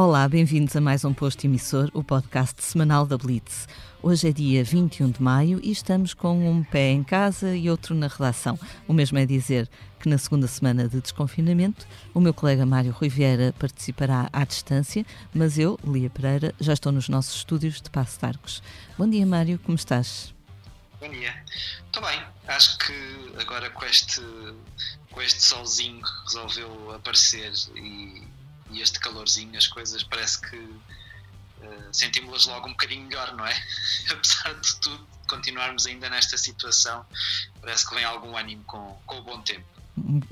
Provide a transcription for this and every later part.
Olá, bem-vindos a mais um Posto Emissor, o podcast semanal da Blitz. Hoje é dia 21 de maio e estamos com um pé em casa e outro na redação. O mesmo é dizer que na segunda semana de desconfinamento, o meu colega Mário Rui Vieira participará à distância, mas eu, Lia Pereira, já estou nos nossos estúdios de Passo de Arcos. Bom dia, Mário, como estás? Bom dia. Estou bem. Acho que agora com este, com este solzinho resolveu aparecer e e este calorzinho, as coisas parece que uh, sentimos-las logo um bocadinho melhor, não é? Apesar de tudo, continuarmos ainda nesta situação, parece que vem algum ânimo com, com o bom tempo.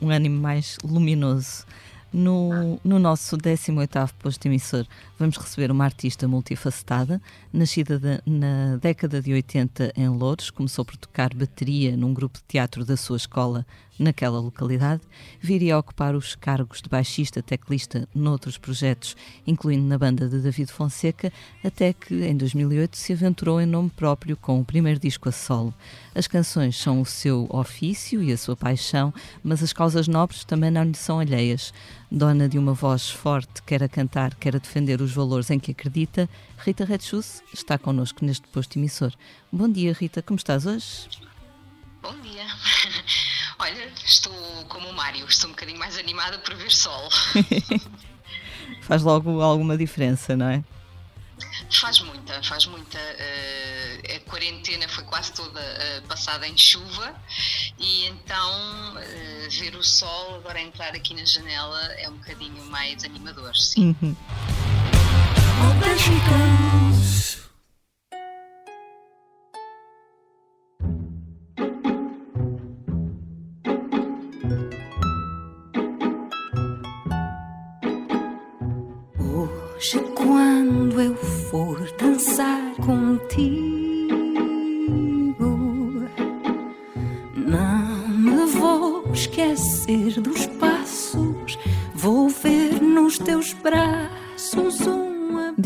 Um ânimo mais luminoso. No, no nosso 18º posto emissor, vamos receber uma artista multifacetada, nascida de, na década de 80 em Louros, começou por tocar bateria num grupo de teatro da sua escola naquela localidade, viria a ocupar os cargos de baixista, teclista noutros projetos, incluindo na banda de David Fonseca, até que em 2008 se aventurou em nome próprio com o primeiro disco a solo. As canções são o seu ofício e a sua paixão, mas as causas nobres também não lhe são alheias. Dona de uma voz forte, quer a cantar, quer a defender os valores em que acredita, Rita Redschuss está connosco neste posto emissor. Bom dia, Rita, como estás hoje? Bom dia. Olha, estou como o Mário, estou um bocadinho mais animada por ver sol. faz logo alguma diferença, não é? Faz muita, faz muita. Uh, a quarentena foi quase toda uh, passada em chuva e então uh, ver o sol agora entrar aqui na janela é um bocadinho mais animador, sim. Uhum.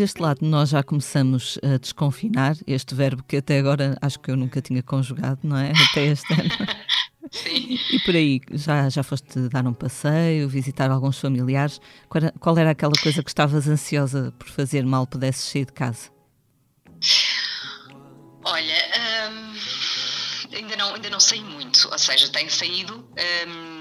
Deste lado nós já começamos a desconfinar, este verbo que até agora acho que eu nunca tinha conjugado, não é? Até este ano. Sim. E por aí, já, já foste dar um passeio, visitar alguns familiares? Qual era, qual era aquela coisa que estavas ansiosa por fazer mal pudesses sair de casa? Olha, hum, ainda, não, ainda não sei muito, ou seja, tenho saído. Hum,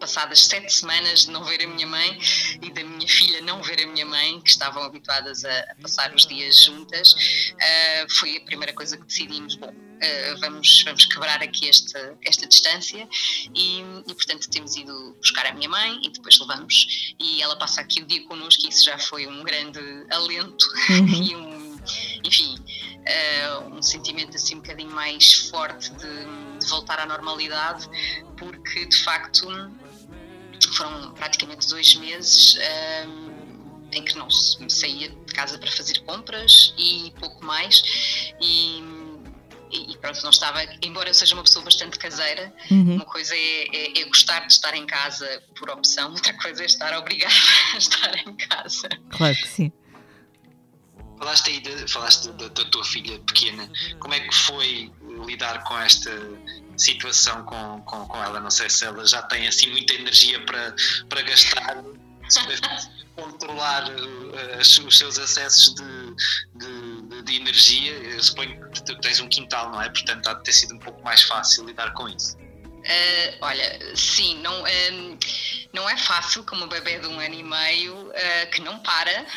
passadas sete semanas de não ver a minha mãe e da minha filha não ver a minha mãe, que estavam habituadas a, a passar os dias juntas, uh, foi a primeira coisa que decidimos. Bom, uh, vamos, vamos quebrar aqui esta, esta distância e, e, portanto, temos ido buscar a minha mãe e depois levamos. E ela passa aqui o dia connosco, e isso já foi um grande alento uhum. e um, enfim. Uh, um sentimento assim um bocadinho mais forte de, de, voltar à normalidade, porque de facto foram praticamente dois meses um, em que não saía de casa para fazer compras e pouco mais. E, e pronto, não estava, embora eu seja uma pessoa bastante caseira, uhum. uma coisa é, é, é, gostar de estar em casa por opção, outra coisa é estar obrigada a estar em casa. Claro que sim. Falaste aí de, falaste da, da tua filha pequena, como é que foi lidar com esta situação com, com, com ela. Não sei se ela já tem assim muita energia para, para gastar, controlar uh, os seus acessos de, de, de, energia. Eu suponho que tu tens um quintal, não é? Portanto, há de ter sido um pouco mais fácil lidar com isso. Uh, olha, sim, não, uh, não é fácil com uma bebê de um ano e meio uh, que não para.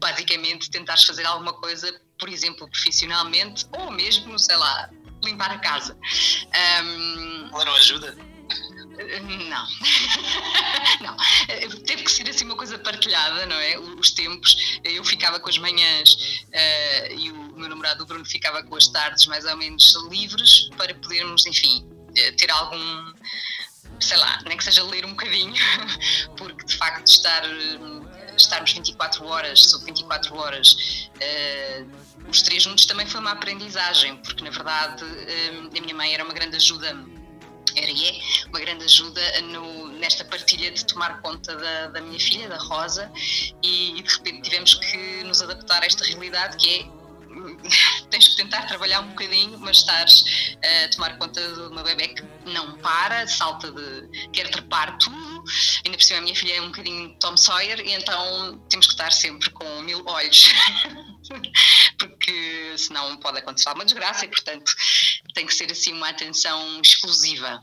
basicamente, tentares fazer alguma coisa, por exemplo, profissionalmente, ou mesmo, sei lá, limpar a casa. Um, Ela não ajuda? Não. não. Teve que ser assim uma coisa partilhada, não é? Os tempos. Eu ficava com as manhãs uh, e o meu namorado, o Bruno, ficava com as tardes mais ou menos livres para podermos, enfim, eh, ter algum. Sei lá, nem que seja ler um bocadinho, porque de facto estar, estarmos 24 horas, sobre 24 horas, uh, os três juntos também foi uma aprendizagem, porque na verdade hum, a minha mãe era uma grande ajuda era e é uma grande ajuda no, nesta partilha de tomar conta da, da minha filha, da Rosa, e, e, de repente tivemos que nos adaptar a esta realidade que é tens que tentar trabalhar um bocadinho, mas estás a tomar conta de uma bebê que não para, salta de. quer trepar tudo, ainda por cima a minha filha é um bocadinho Tom Sawyer e então temos que estar sempre com mil olhos, porque senão pode acontecer alguma desgraça e portanto tem que ser assim uma atenção exclusiva.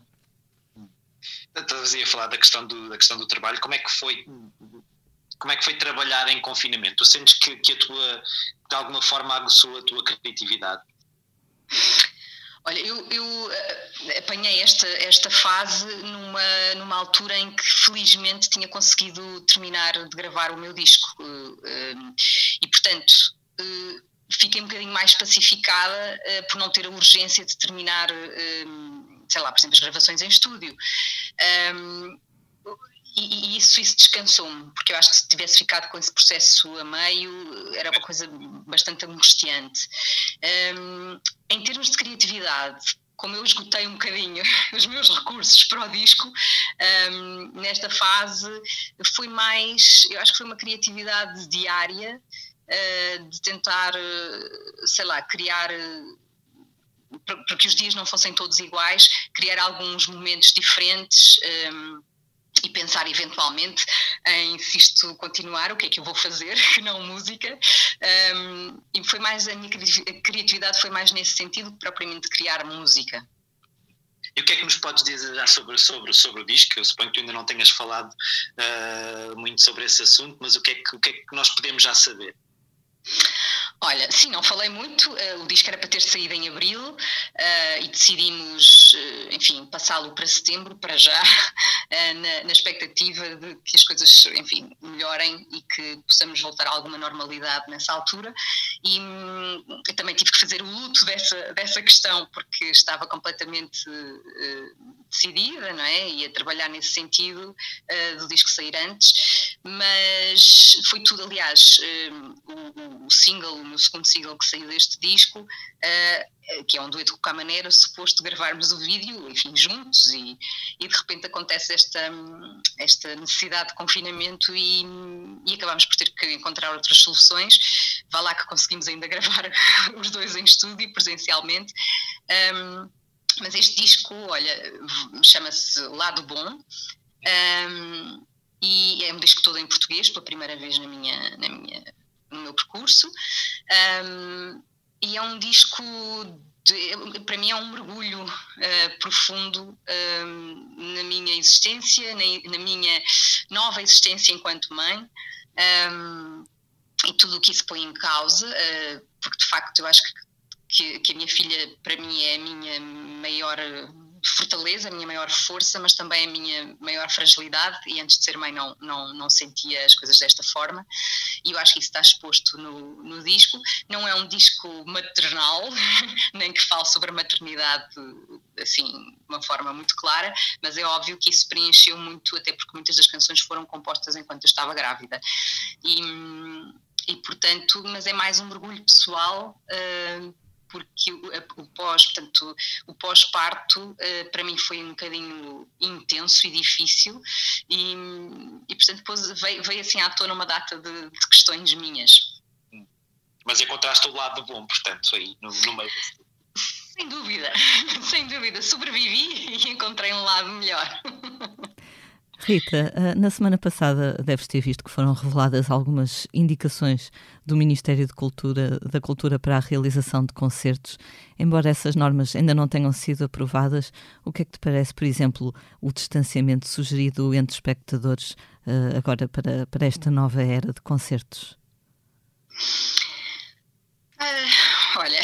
Estavas a falar da questão do, da questão do trabalho, como é que foi como é que foi trabalhar em confinamento? Tu sentes que, que a tua, de alguma forma aguçou a tua criatividade? Olha, eu, eu uh, apanhei esta, esta fase numa, numa altura em que felizmente tinha conseguido terminar de gravar o meu disco. Uh, uh, e portanto fiquei um bocadinho mais pacificada por não ter a urgência de terminar, sei lá, por exemplo, as gravações em estúdio. E, e, isso, isso descansou-me, porque eu acho que se tivesse ficado com esse processo a meio era uma coisa bastante angustiante. Um, em termos de criatividade, como eu esgotei um bocadinho os meus recursos para o disco, um, nesta fase foi mais, eu acho que foi uma criatividade diária uh, de tentar, uh, sei lá, criar. Uh, para que os dias não fossem todos iguais, criar alguns momentos diferentes. Um, e pensar eventualmente em se isto continuar, o que é que eu vou fazer, que não música. Um, e foi mais a minha criatividade foi mais nesse sentido que propriamente criar música. E o que é que nos podes dizer já sobre, sobre, sobre o disco? Eu suponho que ainda não tenhas falado uh, muito sobre esse assunto, mas o que, é que, o que é que nós podemos já saber? Olha, sim, não falei muito. Uh, o disco era para ter saído em abril uh, e decidimos, uh, enfim, passá-lo para setembro, para já, na, na, expectativa de que as coisas, enfim, melhorem e que possamos voltar a alguma normalidade nessa altura. E um, eu também tive que fazer o luto dessa, dessa questão, porque estava completamente decidida, não é? E a trabalhar nesse sentido do disco sair antes, mas foi tudo, aliás, o single no segundo single que saiu deste disco, uh, que é um dueto com Maneira, suposto gravarmos o vídeo, enfim, juntos, e, e de repente acontece esta, esta necessidade de confinamento e, e acabamos por ter que encontrar outras soluções. Vá lá que conseguimos ainda gravar os dois em estúdio, presencialmente. Um, mas este disco, olha, chama-se Lado Bom. Um, e é um disco todo em português, pela primeira vez na minha, na minha meu percurso. Um, e é um disco, de, para mim, é um mergulho uh, profundo um, na minha existência, na, na, minha nova existência enquanto mãe. Um, e tudo o que isso põe em causa, uh, porque de facto eu acho que, que, que, a minha filha, para mim, é a minha maior fortaleza, a minha maior força, mas também a minha maior fragilidade. E antes de ser mãe, não, não, não sentia as coisas desta forma. E eu acho que isso está exposto no, no disco. Não é um disco maternal, nem que fale sobre a maternidade assim, de uma forma muito clara, mas é óbvio que isso preencheu muito, até porque muitas das canções foram compostas enquanto eu estava grávida. E, e portanto, mas é mais um mergulho pessoal. Uh, porque o, o pós, portanto, o pós-parto uh, para mim foi um bocadinho intenso e difícil e, e portanto depois veio, veio assim à tona uma data de, de questões minhas. Mas encontraste o lado bom, portanto, aí no, no meio Sem dúvida, sem dúvida, sobrevivi e encontrei um lado melhor. Rita, eh, na semana passada deves ter visto que foram reveladas algumas indicações do Ministério de Cultura, da Cultura para a realização de concertos. Embora essas normas ainda não tenham sido aprovadas, o que é que te parece, por exemplo, o distanciamento sugerido entre espectadores uh, agora para, para esta nova era de concertos? Uh, olha,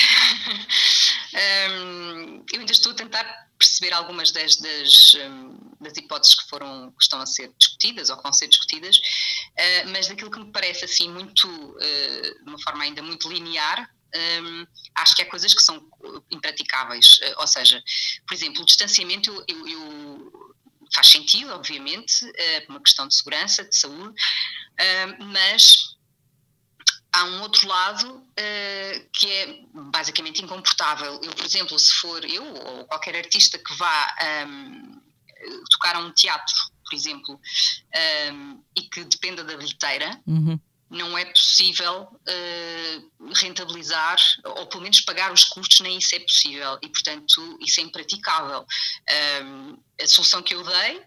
um, eu ainda estou a tentar perceber algumas das, das, hum, das, hipóteses que foram que estão a ser discutidas ou que vão ser discutidas, uh, mas daquilo que me parece assim muito uh, de uma forma ainda muito linear. Um, acho que há coisas que são impraticáveis, uh, ou seja, por exemplo, o distanciamento eu, eu, eu faz sentido, obviamente, por uma questão de segurança, de saúde, mas há um outro lado uh, que é basicamente incomportável. Eu, por exemplo, se for eu ou qualquer artista que vá um, tocar a um teatro, por exemplo, um, e que dependa da bilheteira, uhum. não é possível uh, rentabilizar ou pelo menos pagar os custos, nem isso é possível e, portanto, isso é impraticável. Um, a solução que eu dei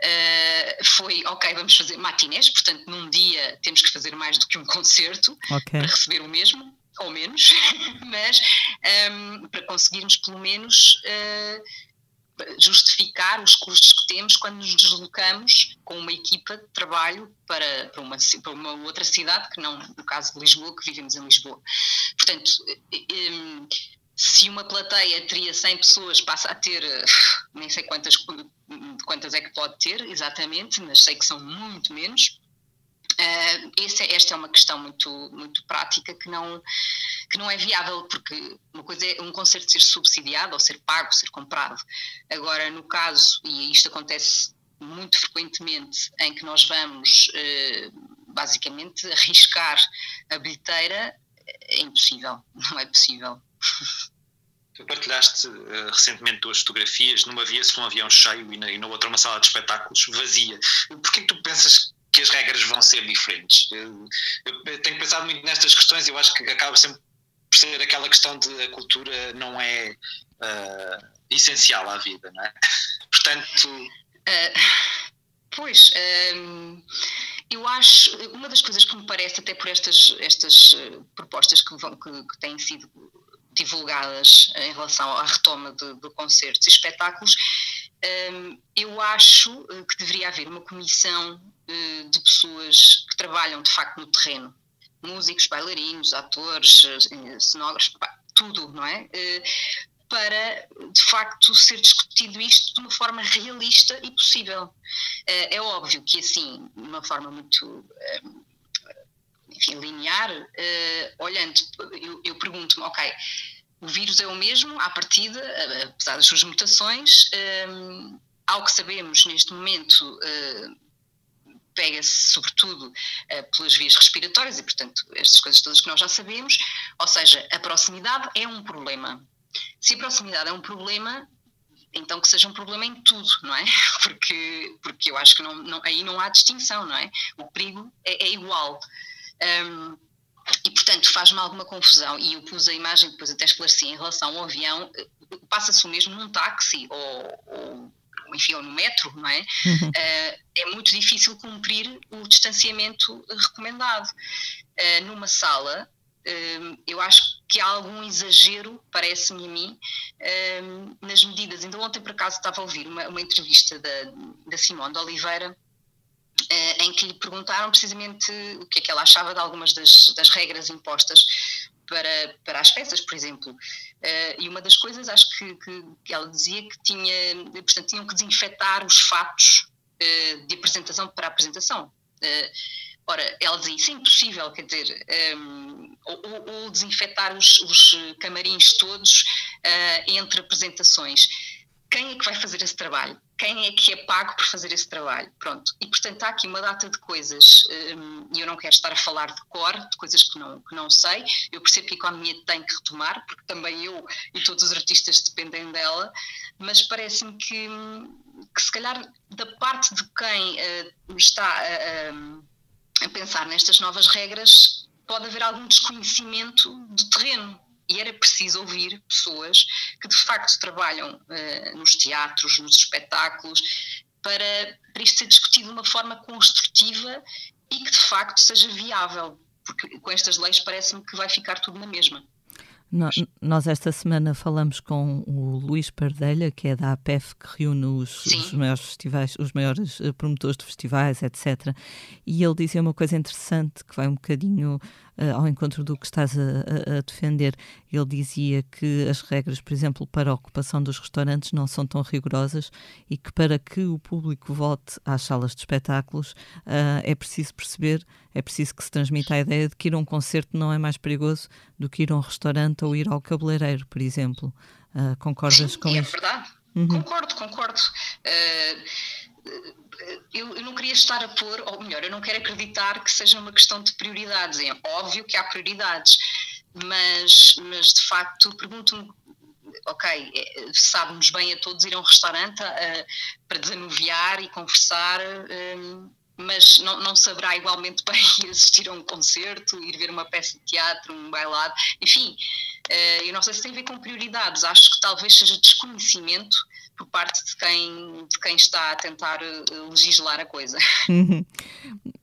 Uh, foi, ok, vamos fazer matinés, portanto, num dia temos que fazer mais do que um concerto okay. para receber o mesmo, ou menos, mas um, para conseguirmos pelo menos uh, justificar os custos que temos quando nos deslocamos com uma equipa de trabalho para, para, uma, para uma outra cidade, que não no caso de Lisboa, que vivemos em Lisboa. Portanto, um, se uma plateia teria 100 pessoas, passa a ter nem sei quantas, quantas é que pode ter exatamente, mas sei que são muito menos. Uh, esse, é, esta é uma questão muito, muito prática que não, que não é viável, porque uma coisa é um concerto ser subsidiado ou ser pago, ser comprado. Agora, no caso, e isto acontece muito frequentemente, em que nós vamos uh, basicamente arriscar a bilheteira, é impossível, não é possível. Tu partilhaste uh, recentemente duas fotografias, numa via-se um avião cheio e na, e na, outra uma sala de espetáculos vazia. Porquê que tu pensas que as regras vão ser diferentes? Eu, eu, tenho pensado muito nestas questões e eu acho que acaba sempre por ser aquela questão de a cultura não é uh, essencial à vida, não é? Portanto... Uh, pois... Um eu acho, uma das coisas que me parece, até por estas, estas propostas que, vão, que, que têm sido divulgadas em relação à retoma de, de concertos e espetáculos, hum, eu acho eh, que deveria haver uma comissão eh, de pessoas que trabalham de facto no terreno, músicos, bailarinos, atores, eh, cenógrafos, tudo, não é? Para de facto ser discutido isto de uma forma realista e possível. É óbvio que assim, de uma forma muito enfim, linear, uh, olhando, eu, eu pergunto-me, ok, o vírus é o mesmo à partida, apesar das suas mutações, um, eh, ao que sabemos neste momento, uh, pega-se sobretudo uh, pelas vias respiratórias e, portanto, estas coisas todas que nós já sabemos, ou seja, a proximidade é um problema. Se a proximidade é um problema, então que seja um problema em tudo, não é? Porque, porque eu acho que não, não, aí não há distinção, não é? O perigo é, é igual. Um, e, portanto, faz-me alguma confusão. E eu pus a imagem, depois até esclareci, em relação ao avião, eh, passa-se o mesmo num táxi ou, ou enfim, ou no metro, não é? Uhum. Uh, é muito difícil cumprir o distanciamento recomendado. Uh, numa sala, uh, eu acho que há algum exagero, parece-me a mim, nas medidas. Ainda ontem, por acaso, estava a ouvir uma, uma entrevista da, da Simone de Oliveira, em que lhe perguntaram precisamente o que é que ela achava de algumas das, das regras impostas para, para as peças, por exemplo. Uh, e uma das coisas, acho que, que, que, ela dizia que tinha, portanto, tinham que desinfetar os fatos uh, de apresentação para apresentação. Uh, ora, ela dizia isso é impossível, quer dizer, um, ou, ou, desinfetar os, os camarins todos entre apresentações quem é que vai fazer esse trabalho? Quem é que é pago por fazer esse trabalho? Pronto. E, portanto, há aqui uma data de coisas, hum, e eu não quero estar a falar de cor, de coisas que não, que não sei. Eu percebo que a economia tem que retomar, porque também eu e todos os artistas dependem dela, mas parece-me que, que, se calhar, da parte de quem uh, está a, a pensar nestas novas regras, pode haver algum desconhecimento do terreno e era preciso ouvir pessoas que de facto trabalham uh, nos teatros, nos espetáculos, para, para isto ser discutido de uma forma construtiva e que de facto seja viável, porque com estas leis parece-me que vai ficar tudo na mesma. Nós esta semana falamos com o Luís Pardelha, que é da APEF, que reúne os, os, maiores festivais, os maiores eh, promotores de festivais, etc. E ele dizia uma coisa interessante que vai um bocadinho uh, ao encontro do que estás a, a, a, defender. Ele dizia que as regras, por exemplo, para a ocupação dos restaurantes não são tão rigorosas e que para que o público volte às salas de espetáculos uh, é preciso perceber, é preciso que se transmita a ideia de que ir a um concerto não é mais perigoso do que ir a um restaurante ou ir ao cabeleireiro, por exemplo. Uh, concordas Sim, com é isso? É verdade. Uhum. Concordo, concordo. Uh, eu, eu, não queria estar a pôr, ou melhor, eu não quero acreditar que seja uma questão de prioridades. É óbvio que há prioridades, mas, mas de facto pergunto-me ok, é, sabe-nos bem a todos ir a um restaurante uh, para desanuviar e conversar, uh, mas não, não saberá igualmente bem ir assistir a um concerto, ir ver uma peça de teatro, um bailado, enfim, uh, eu não sei se tem a ver com prioridades, acho que talvez seja desconhecimento por parte de quem, de quem está a tentar legislar a coisa. Uhum.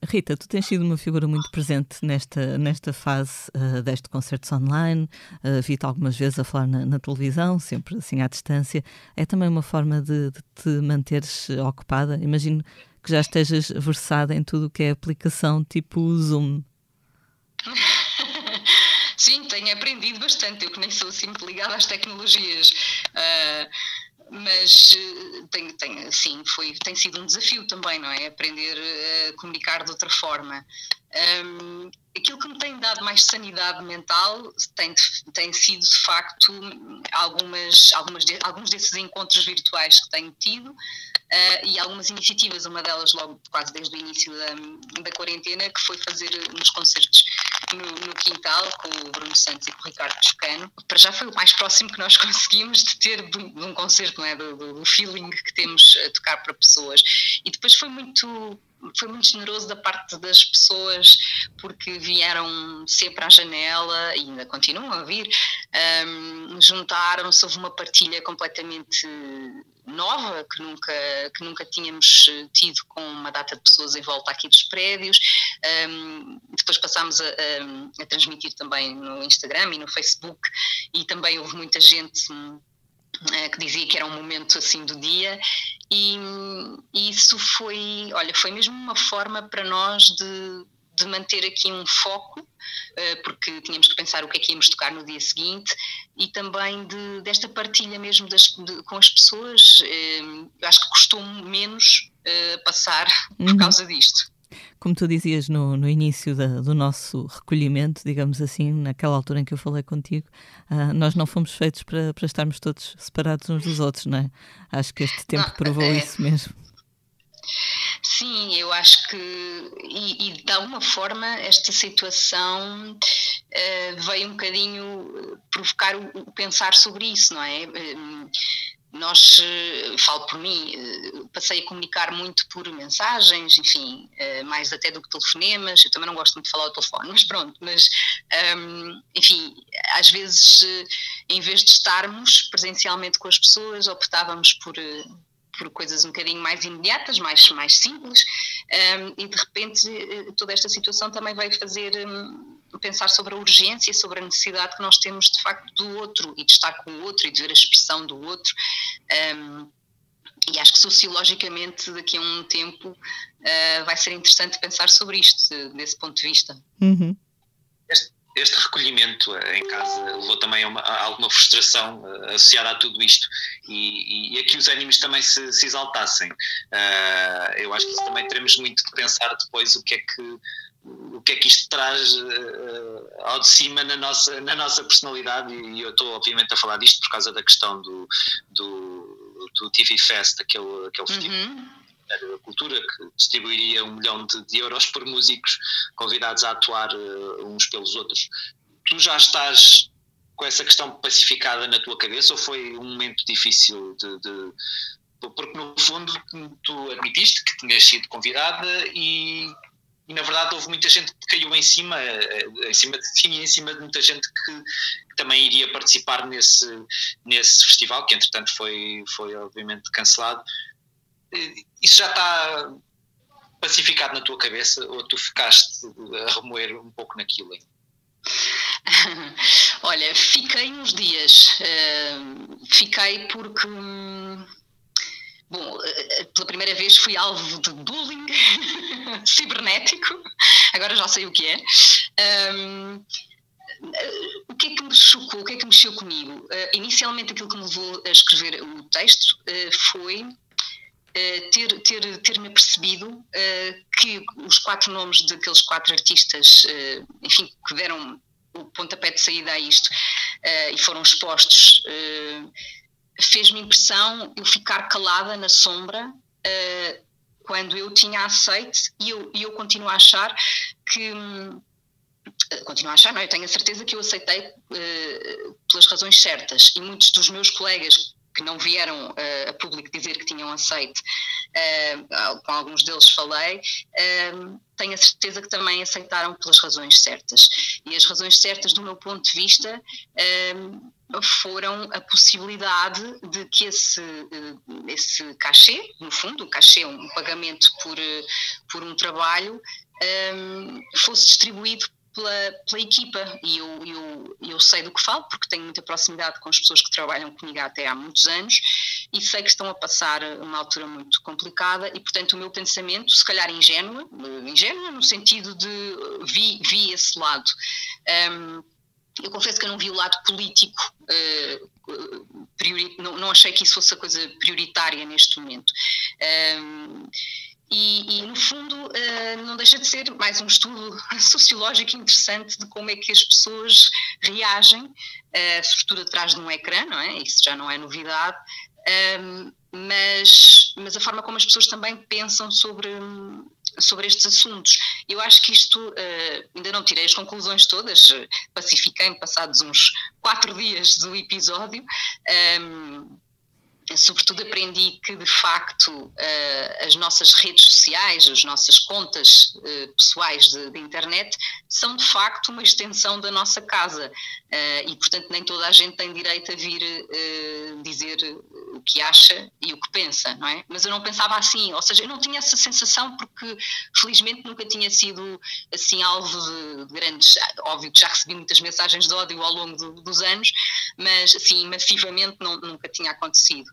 Rita, tu tens sido uma figura muito presente nesta, nesta fase uh, destes concertos online, uh, vi-te algumas vezes a falar na, na, televisão, sempre assim à distância. É também uma forma de, de te manteres ocupada? Imagino que já estejas versada em tudo o que é aplicação tipo Zoom. Sim, tenho aprendido bastante. Eu que nem sou assim ligada às tecnologias. Uh, mas eh, tem, tem, sim, foi, tem sido um desafio também, não é? Aprender a comunicar de outra forma. Um, aquilo que me tem dado mais sanidade mental tem, tem sido, de facto, algumas, algumas de, alguns desses encontros virtuais que tenho tido uh, e algumas iniciativas, uma delas logo quase desde o início da, da quarentena, que foi fazer uns concertos no, no, quintal com o Bruno Santos e com o Ricardo Toscano. Para já foi o mais próximo que nós conseguimos de ter de, um concerto, não é? Do, do, feeling que temos a tocar para pessoas. E depois foi muito foi muito generoso da parte das pessoas porque vieram sempre à janela e ainda continuam a vir um, juntaram-se, houve uma partilha completamente nova que nunca, que nunca tínhamos tido com uma data de pessoas em volta aqui dos prédios. Um, depois passámos a, a, a transmitir também no Instagram e no Facebook e também houve muita gente que dizia que era um momento assim do dia. E, e, isso foi, olha, foi mesmo uma forma para nós de, de manter aqui um foco, eh, porque tínhamos que pensar o que é que íamos tocar no dia seguinte e também de, desta partilha mesmo das, de, com as pessoas, eh, acho que custou menos passar por uhum. causa disto como tu dizias no, no início da, do nosso recolhimento, digamos assim, naquela altura em que eu falei contigo, uh, nós não fomos feitos para, para estarmos todos separados uns dos outros, não é? Acho que este tempo não, provou é... isso mesmo. Sim, eu acho que, e, e de alguma forma, esta situação uh, veio um bocadinho provocar o, o, pensar sobre isso, não é? Uh, nós, eh, falo por mim, eh, passei a comunicar muito por mensagens, enfim, eh, mais até do que telefonemas. Eu também não gosto muito de falar ao telefone, mas pronto. Mas, ehm, enfim, às vezes, em vez de estarmos presencialmente com as pessoas, optávamos por por coisas um bocadinho mais imediatas, mais, mais simples, um, e de repente toda esta situação também vai fazer um, pensar sobre a urgência, sobre a necessidade que nós temos de facto do outro e de estar com o outro e de ver a expressão do outro. Um, e acho que sociologicamente daqui a um tempo uh, vai ser interessante pensar sobre isto, desse ponto de vista. Uhum este recolhimento eh, em casa levou também a, uma, a alguma frustração uh, associada a tudo isto. E, e, a que os ânimos também se, se exaltassem. Uh, eu acho que também teremos muito de pensar depois o que é que o que é que isto traz uh, ao de cima na nossa, na nossa personalidade. E eu estou obviamente a falar disto por causa da questão do, do, do TV Fest, aquele, aquele festival uhum da Cultura, que distribuiria um milhão de, de, euros por músicos convidados a atuar uh, uns pelos outros. Tu já estás com essa questão pacificada na tua cabeça ou foi um momento difícil de, de porque no fundo tu admitiste que tinhas sido convidada e, e, na verdade houve muita gente que caiu em cima, eh, em cima de ti e em cima de muita gente que, também iria participar nesse, nesse festival, que entretanto foi, foi obviamente cancelado isso já está pacificado na tua cabeça ou tu ficaste a remoer um pouco naquilo? Olha, fiquei uns dias. Uh, fiquei porque. Bom, eh, pela primeira vez fui alvo de bullying cibernético, agora já sei o que é. Um, o que é que me chocou, o que é que mexeu comigo? Uh, inicialmente, aquilo que me levou a escrever o texto uh, foi eh, ter, ter, ter-me apercebido uh, que os quatro nomes daqueles quatro artistas, uh, enfim, que deram o pontapé de saída a isto e foram expostos, fez-me impressão eu ficar calada na sombra quando eu tinha aceito e eu, eu continuo a achar que continuo a achar, não, eu tenho a certeza que eu aceitei uh, pelas razões certas e muitos dos meus colegas que não vieram uh, a público dizer que tinham aceito, uh, com alguns deles falei, uh, tenho a certeza que também aceitaram pelas razões certas. E as razões certas, do meu ponto de vista, foram a possibilidade de que esse, esse cachê, no fundo, o cachê, um pagamento por, por um trabalho, fosse distribuído pela, pela equipa e eu, eu, eu sei do que falo porque tenho muita proximidade com as pessoas que trabalham comigo até há muitos anos e sei que estão a passar uma altura muito complicada e portanto o meu pensamento, se calhar ingênuo, ingênuo no sentido de vi, vi esse lado. Um, eu confesso que eu não vi o lado político, uh, priori, não, não, achei que isso fosse a coisa prioritária neste momento. Um, e, e, no fundo, uh, não deixa de ser mais um estudo sociológico interessante de como é que as pessoas reagem, uh, sobretudo atrás de um ecrã, não é? Isso já não é novidade, um, mas, mas a forma como as pessoas também pensam sobre, sobre estes assuntos. Eu acho que isto, uh, ainda não tirei as conclusões todas, pacifiquei-me passados uns quatro dias do episódio. Um, sobretudo aprendi que de facto uh, as nossas redes sociais, as nossas contas uh, pessoais de, de, internet são de facto uma extensão da nossa casa. Uh, e portanto nem toda a gente tem direito a vir dizer o que acha e o que pensa, não é? Mas eu não pensava assim, ou seja, eu não tinha essa sensação porque felizmente nunca tinha sido assim alvo de, de grandes, óbvio que já recebi muitas mensagens de ódio ao longo do, dos anos, mas assim massivamente não, nunca tinha acontecido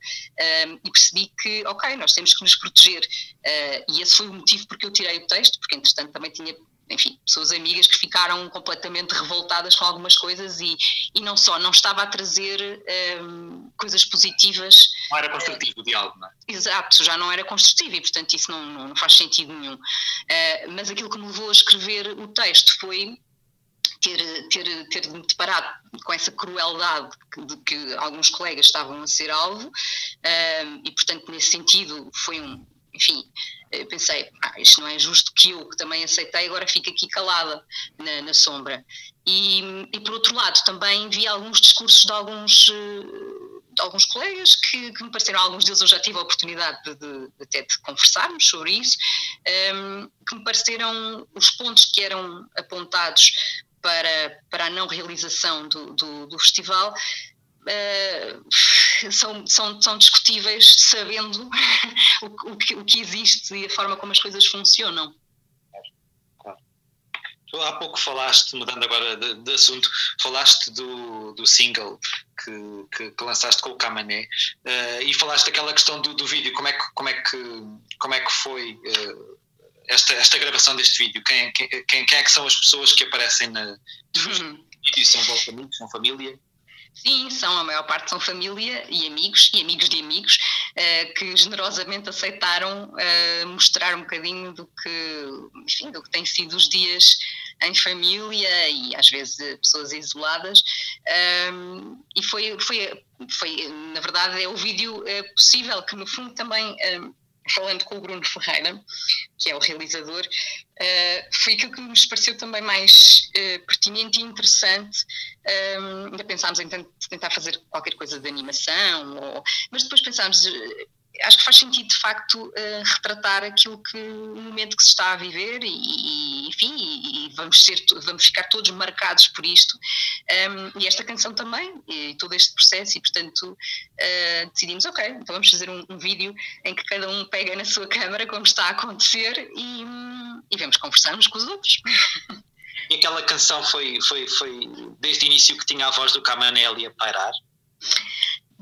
um, e percebi que, ok, nós temos que nos proteger. Uh, e esse foi o motivo porque eu tirei o texto, porque entretanto também tinha enfim, pessoas amigas que ficaram completamente revoltadas com algumas coisas e, e não só, não estava a trazer um, coisas positivas. Não era construtivo o diálogo, não é? Exato, já não era construtivo e, portanto, isso não, não, não faz sentido nenhum. Uh, mas aquilo que me levou a escrever o texto foi ter, ter, ter me deparado com essa crueldade de que alguns colegas estavam a ser alvo, um, e portanto, nesse sentido, foi um. Enfim, pensei, ah, isto não é justo que eu, que também aceitei, agora fico aqui calada na, na sombra. E, e, por outro lado, também vi alguns discursos de alguns, de alguns colegas que, que, me pareceram, alguns deles eu já tive a oportunidade de, de, de até de conversarmos sobre isso, um, que me pareceram os pontos que eram apontados para, para a não realização do, do, do festival. Uh, são, são, são discutíveis sabendo o, o, que, o que existe e a forma como as coisas funcionam. Tu há pouco falaste, mudando agora de, de assunto, falaste do, do single que, que, que, lançaste com o Camané uh, e falaste daquela questão do, do vídeo, como é que, como é que, como é que foi uh, esta, esta gravação deste vídeo? Quem, quem, quem, é que são as pessoas que aparecem na uhum. vídeo? São vossos amigos? São família? Sim, são, a maior parte são família e amigos, e amigos de amigos, uh, que generosamente aceitaram uh, mostrar um bocadinho do que, enfim, do que têm sido os dias em família e às vezes pessoas isoladas. Um, e foi, foi, foi, na verdade, é o vídeo é possível que, no fundo, também. Um, falando com o Bruno Ferreira, que é o realizador, uh, foi aquilo que nos pareceu também mais uh, pertinente e interessante. Um, ehm, ainda pensámos em tentar fazer qualquer coisa de animação, ou, mas depois pensámos acho que faz sentido de facto uh, retratar aquilo que o momento que se está a viver e, enfim e, vamos ser vamos ficar todos marcados por isto. Um, e esta canção também e todo este processo e portanto uh, decidimos ok então vamos fazer um, um, vídeo em que cada um pega na sua câmara como está a acontecer e, e vamos conversarmos com os outros. E aquela canção foi foi foi desde o início que tinha a voz do Camanelli a pairar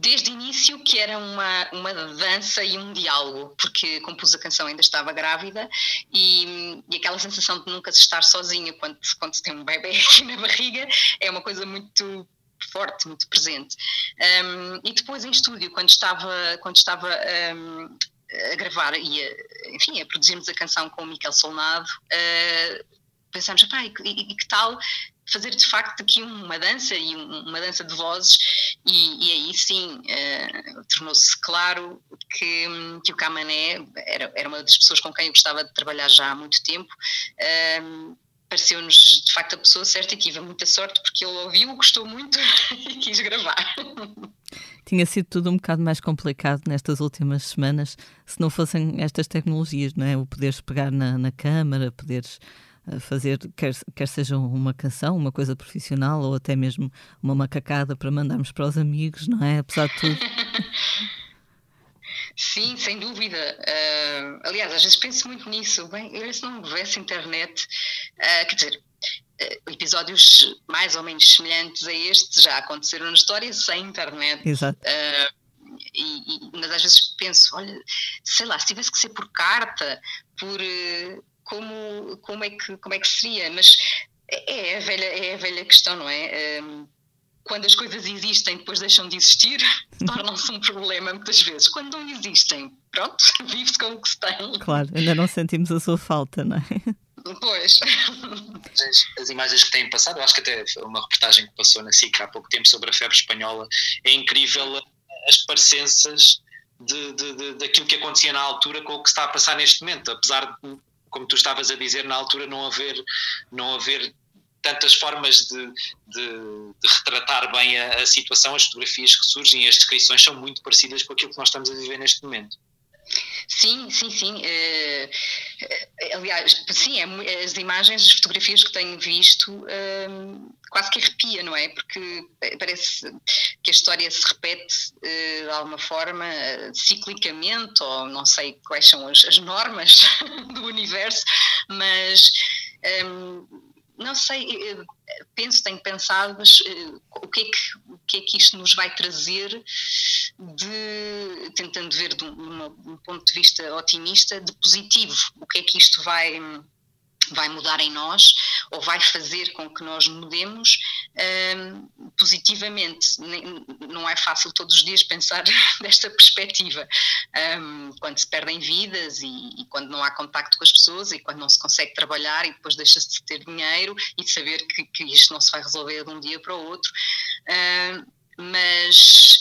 desde o início que era uma, uma dança e um diálogo, porque compus a canção ainda estava grávida e, e aquela sensação de nunca se estar sozinha quando, quando se tem um bebê aqui na barriga é uma coisa muito forte, muito presente. Um, e depois em estúdio, quando estava, quando estava um, a gravar e a, enfim, a produzirmos a canção com o Miquel Solnado, uh, pensámos, e, e, e que tal fazer de facto aqui uma dança e uma dança de vozes e, e aí sim uh, tornou-se claro que, que o Camané era, era uma das pessoas com quem eu gostava de trabalhar já há muito tempo uh, pareceu-nos de facto a pessoa certa e tive muita sorte porque ele ouviu, gostou muito e quis gravar tinha sido tudo um bocado mais complicado nestas últimas semanas se não fossem estas tecnologias, não é? O poderes pegar na, na câmara, poderes eh, fazer, quer, quer seja uma canção, uma coisa profissional ou até mesmo uma macacada para mandarmos para os amigos, não é? Apesar de tudo. Sim, sem dúvida. Uh, aliás, às vezes penso muito nisso. Bem, eu se não houvesse internet, uh, quer dizer, uh, episódios mais ou menos semelhantes a este já aconteceram na história sem internet. Exato. E, e, mas às vezes penso, olha, sei lá, se tivesse que ser por carta, por como, como, é que, como é que seria? Mas é, é a velha, é a velha questão, não é? quando as coisas existem depois deixam de existir, tornam-se um problema muitas vezes. Quando não existem, pronto, vive-se com o que se tem. Claro, ainda não sentimos a sua falta, não é? Pois. As, as, imagens que têm passado, eu acho que até uma reportagem que passou na SIC há pouco tempo sobre a febre espanhola, é incrível as parecenças de, de, de, daquilo que acontecia na altura com o que está a passar neste momento, apesar de, como tu estavas a dizer, na altura não haver, não haver tantas formas de, de, de retratar bem a, a, situação, as fotografias que surgem as descrições são muito parecidas com aquilo que nós estamos a viver neste momento. Sim, sim, sim. Uh, aliás, sim, é, as imagens, as fotografias que tenho visto uh, quase que arrepia, não é? Porque parece que a história se repete uh, de alguma forma, ciclicamente, ou não sei quais são as, as normas do universo, mas. Um, não sei, penso, tenho pensado, mas uh, o, que é que, o que é que isto nos vai trazer de, tentando ver de um, de um ponto de vista otimista, de positivo, o que é que isto vai vai mudar em nós ou vai fazer com que nós mudemos um, positivamente. Não é fácil todos os dias pensar desta perspectiva. Um, quando se perdem vidas e, e, quando não há contacto com as pessoas e quando não se consegue trabalhar e depois deixa-se de ter dinheiro e de saber que, que, isto não se vai resolver de um dia para o outro. Um, mas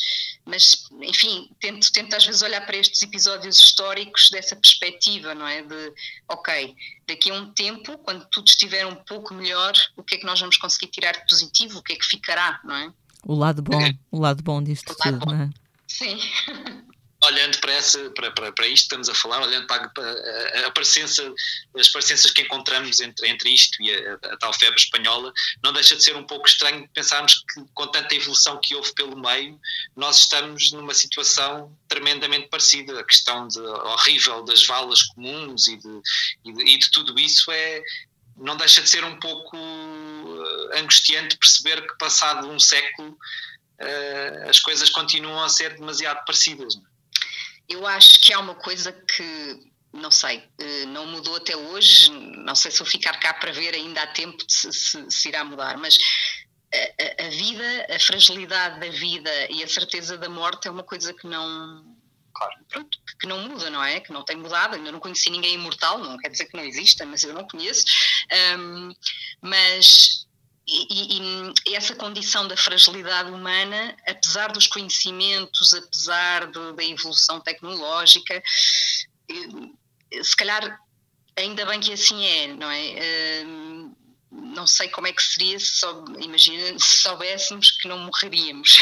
mas enfim, tento, tento às vezes olhar para estes episódios históricos dessa perspectiva, não é? De, ok, daqui a um tempo, quando tudo estiver um pouco melhor, o que é que nós vamos conseguir tirar de positivo, o que é que ficará, não é? O lado bom, o lado bom disto tudo, bom. não é? Sim. olhando para, essa, para, para, para isto que estamos a falar, olhando para a, as parecenças que encontramos entre, entre isto e a, a, tal febre espanhola, não deixa de ser um pouco estranho pensarmos que com tanta evolução que houve pelo meio, nós estamos numa situação tremendamente parecida. A questão de, horrível das valas comuns e de, e de, e de tudo isso é, não deixa de ser um pouco eh, angustiante perceber que passado um século uh, as coisas continuam a ser demasiado parecidas. Não? É? Eu acho que há uma coisa que, não sei, eh, não mudou até hoje, não sei se vou ficar cá para ver, ainda há tempo se, se, se irá mudar, mas a, a, vida, a fragilidade da vida e a certeza da morte é uma coisa que não, claro. pronto, que não muda, não é? Que não tem mudado. Ainda não conheci ninguém imortal, não quer dizer que não exista, mas eu não conheço. Um, mas e, e, essa condição da fragilidade humana, apesar dos conhecimentos, apesar de, da evolução tecnológica, eh, se calhar ainda bem que assim é, não é? Eh, não sei como é que seria se, só, imagina, se soubéssemos que não morreríamos.